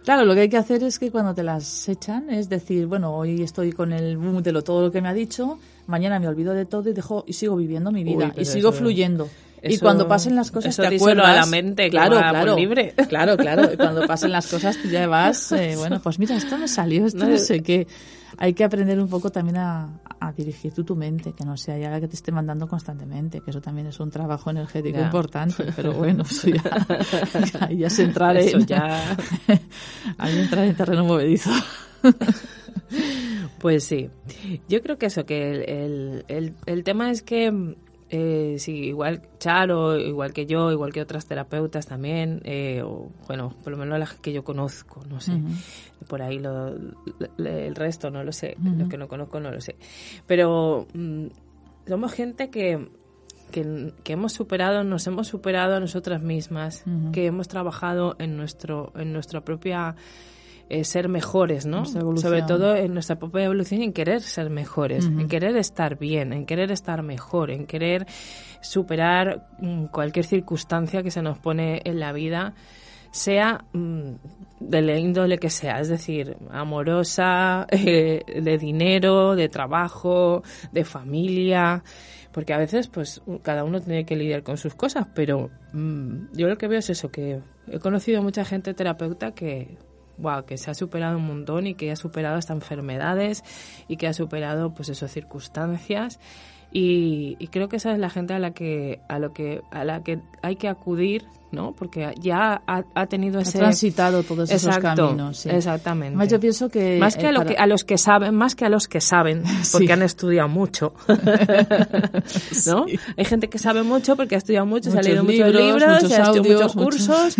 Claro, lo que hay que hacer es que cuando te las echan es decir, bueno, hoy estoy con el boom de lo, todo lo que me ha dicho, mañana me olvido de todo y dejo y sigo viviendo mi vida Uy, y sigo eso- fluyendo. Y cuando pasen las cosas eso te acuerdas. a la mente, que claro, va por claro, libre. claro, claro. Y cuando pasen las cosas tú ya vas, eh, bueno, pues mira, esto me salió, esto no, No, sé qué. Hay que aprender un poco también a, a dirigir tú tu mente, que no sea ya la que te esté mandando constantemente, que eso también es un trabajo energético Ya. importante, pero bueno, eso ya, ya, ya es entrar Eso en, ya. ahí entrar en terreno movedizo. Pues sí, yo creo que eso, que el, el, el, el tema es que, eh, sí, igual Charo, igual que yo, igual que otras terapeutas también, eh, o bueno, por lo menos las que yo conozco, no sé, por ahí lo, el resto no lo sé, los que no conozco no lo sé, pero mm, somos gente que, que, que hemos superado, nos hemos superado a nosotras mismas, que hemos trabajado en nuestro, en nuestra propia eh, ser mejores, ¿no? Sobre todo en nuestra propia evolución y en querer ser mejores, en querer estar bien, en querer estar mejor, en querer superar mm, cualquier circunstancia que se nos pone en la vida, sea mm, de la índole que sea, es decir, amorosa, eh, de dinero, de trabajo, de familia, porque a veces pues cada uno tiene que lidiar con sus cosas, pero mm, yo lo que veo es eso, que he conocido mucha gente terapeuta que wow, que se ha superado un montón y que ha superado hasta enfermedades y que ha superado pues esas circunstancias y, y creo que esa es la gente a la que a lo que a la que hay que acudir no porque ya ha, ha tenido Ha ese transitado todos esos Exacto, caminos. sí. exactamente Además, yo pienso que... más que a, lo para- que a los que saben más que a los que saben porque Sí. han estudiado mucho ¿no? hay gente que sabe mucho porque ha estudiado mucho se ha leído muchos libros, muchos se ha estudiado audios, muchos cursos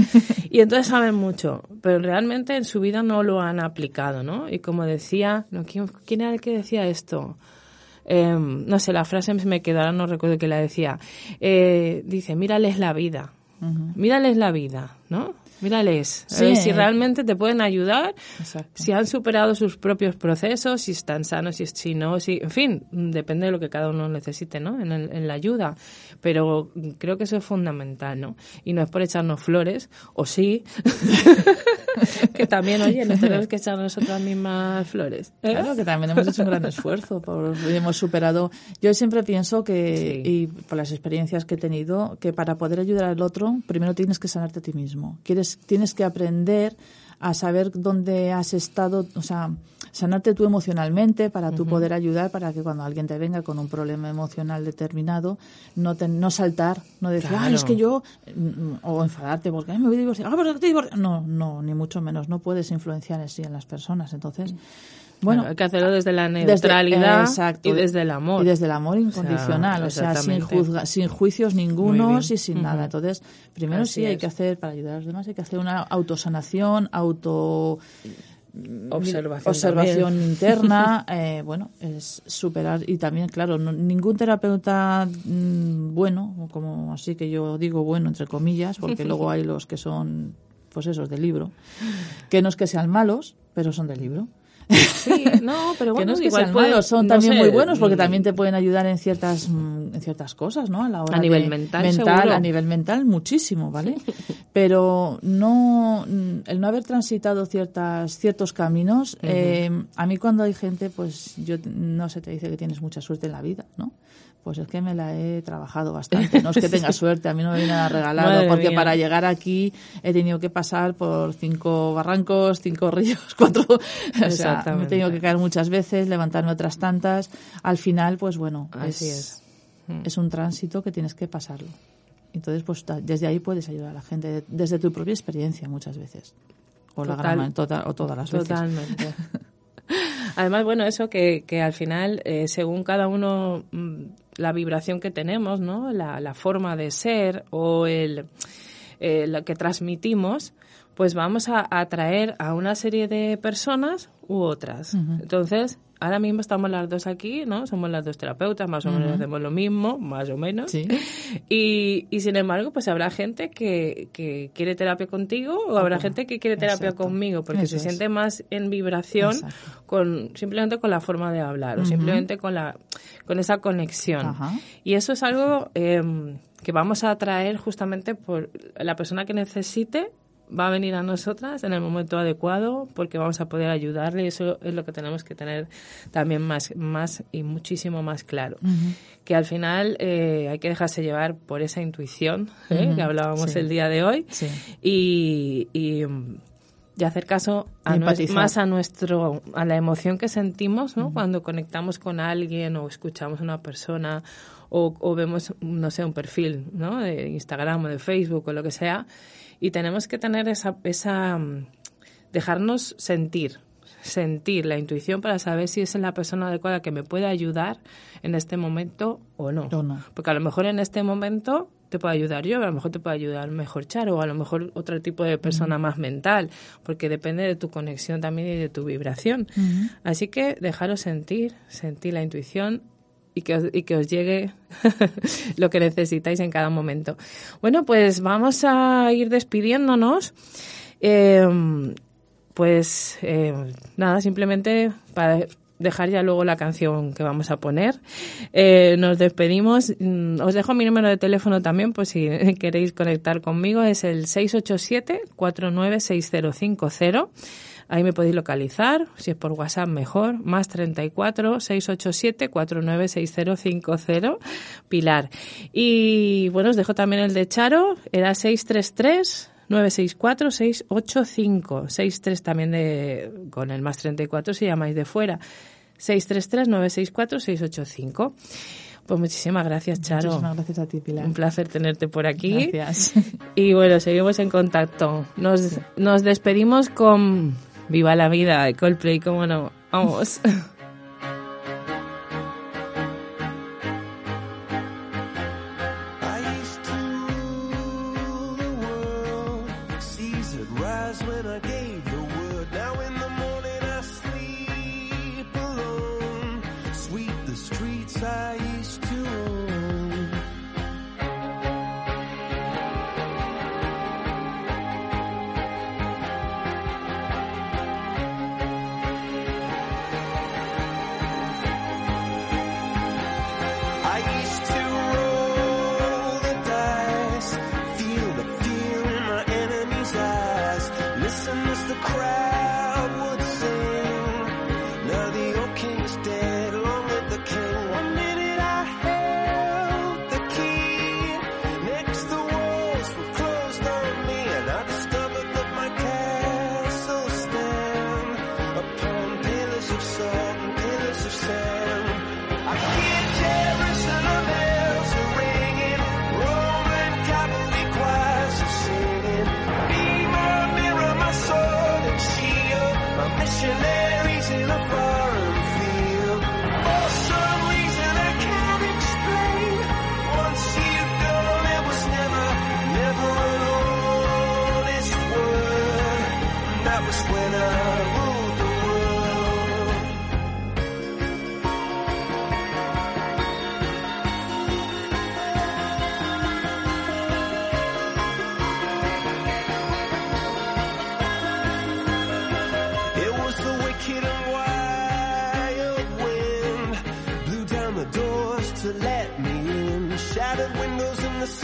y entonces saben mucho pero realmente en su vida no lo han aplicado ¿no? y como decía no, ¿quién, quién era el que decía esto? Eh, no sé, la frase me quedó, ahora no recuerdo que la decía. Eh, dice, mírales la vida. Mírales la vida, ¿no? Mírales. Sí. Si realmente te pueden ayudar, Exacto. si han superado sus propios procesos, si están sanos, si, si no, si, en fin, depende de lo que cada uno necesite, ¿no? En, el- en la ayuda. Pero creo que eso es fundamental, ¿no? Y no es por echarnos flores, o sí, que también, oye, nos tenemos que echar nosotras mismas flores. ¿eh? Claro, que también hemos hecho un gran esfuerzo, por, hemos superado. Yo siempre pienso que, Sí. y por las experiencias que he tenido, que para poder ayudar al otro, primero tienes que sanarte a ti mismo. Quieres, tienes que aprender a saber dónde has estado, o sea, sanarte tú emocionalmente para tú poder ayudar, para que cuando alguien te venga con un problema emocional determinado, no, te- no saltar, no decir, Claro. "Ay, es que yo, mm, o enfadarte porque "Ay, me voy a divorciar, ah, pero te divorcias". No, no, ni mucho menos, no puedes influenciar así en las personas. Entonces, bueno, hay que hacerlo desde la desde- neutralidad exacto, y desde el amor. Y desde el amor incondicional, o sea, sin, juzga- sin juicios ningunos y sin nada. Entonces, primero Así sí hay es. que hacer, para ayudar a los demás, hay que hacer una autosanación, auto Observación. observación también. interna, eh, bueno, es superar y también, claro, no- ningún terapeuta mm, bueno, como así que yo digo bueno entre comillas, porque luego hay los que son, pues esos del libro, que no es que sean malos, pero son del libro. Sí, no, pero que bueno, no es que igual sean puede- malos, son no también sé, muy buenos porque mm, también te pueden ayudar en ciertas mm, en ciertas cosas, ¿no? A la hora A nivel de- mental, seguro. a nivel mental muchísimo, ¿vale? Pero no mm, el no haber transitado ciertas ciertos caminos, eh, a mí cuando hay gente, pues yo no se te dice que tienes mucha suerte en la vida, ¿no? Pues es que me la he trabajado bastante. No es que tenga suerte, a mí no me viene nada regalado, Madre porque mía. para llegar aquí he tenido que pasar por cinco barrancos, cinco ríos, cuatro. O sea, me he tenido que caer muchas veces, levantarme otras tantas. Al final, pues bueno, Así es, es. Mm. es un tránsito que tienes que pasarlo. Entonces, pues desde ahí puedes ayudar a la gente, desde tu propia experiencia muchas veces. O, la Total. gran, tota- o todas las veces. Totalmente. Además, bueno, eso que, que al final, eh, según cada uno, mm, la vibración que tenemos, ¿no? La, la forma de ser o el, eh, lo que transmitimos, pues vamos a atraer a una serie de personas u otras. Entonces, ahora mismo estamos las dos aquí, ¿no? Somos las dos terapeutas, más o menos hacemos lo mismo, más o menos. Sí. Y, y sin embargo, pues habrá gente que, que quiere terapia contigo o habrá gente que quiere terapia Exacto. conmigo porque Eso se es. siente más en vibración Exacto. con simplemente con la forma de hablar o simplemente con la con esa conexión. Ajá. Y eso es algo eh, que vamos a atraer justamente por la persona que necesite va a venir a nosotras en el momento adecuado porque vamos a poder ayudarle y eso es lo que tenemos que tener también más, más y muchísimo más claro. Que al final eh, hay que dejarse llevar por esa intuición ¿eh? Que hablábamos sí. el día de hoy Sí. y, y, mm, y hacer caso a más a nuestro a la emoción que sentimos ¿no? cuando conectamos con alguien o escuchamos a una persona o, o vemos no sé un perfil ¿no? de Instagram o de Facebook o lo que sea y tenemos que tener esa esa mm, dejarnos sentir sentir la intuición para saber si es la persona adecuada que me puede ayudar en este momento o no. O no. Porque a lo mejor en este momento te puedo ayudar yo, a lo mejor te puede ayudar mejor Charo, o a lo mejor otro tipo de persona más mental, porque depende de tu conexión también y de tu vibración. Así que dejaros sentir, sentir la intuición y que os, y que os llegue lo que necesitáis en cada momento. Bueno, pues vamos a ir despidiéndonos. Eh, pues eh, nada, simplemente para dejar ya luego la canción que vamos a poner. Eh, nos despedimos. Mm, Os dejo mi número de teléfono también, pues si queréis conectar conmigo, es el 687-496050. Ahí me podéis localizar, si es por WhatsApp mejor, más 34 687 496050, Pilar. Y bueno, os dejo también el de Charo, era 633 964-685. 63 también de, con el más 34 si llamáis de fuera. 633-964-685. Pues muchísimas gracias, Charo. Muchísimas gracias a ti, Pilar. Un placer tenerte por aquí. Gracias. Y bueno, seguimos en contacto. Nos, nos despedimos con Viva la Vida de Coldplay, cómo no. Vamos.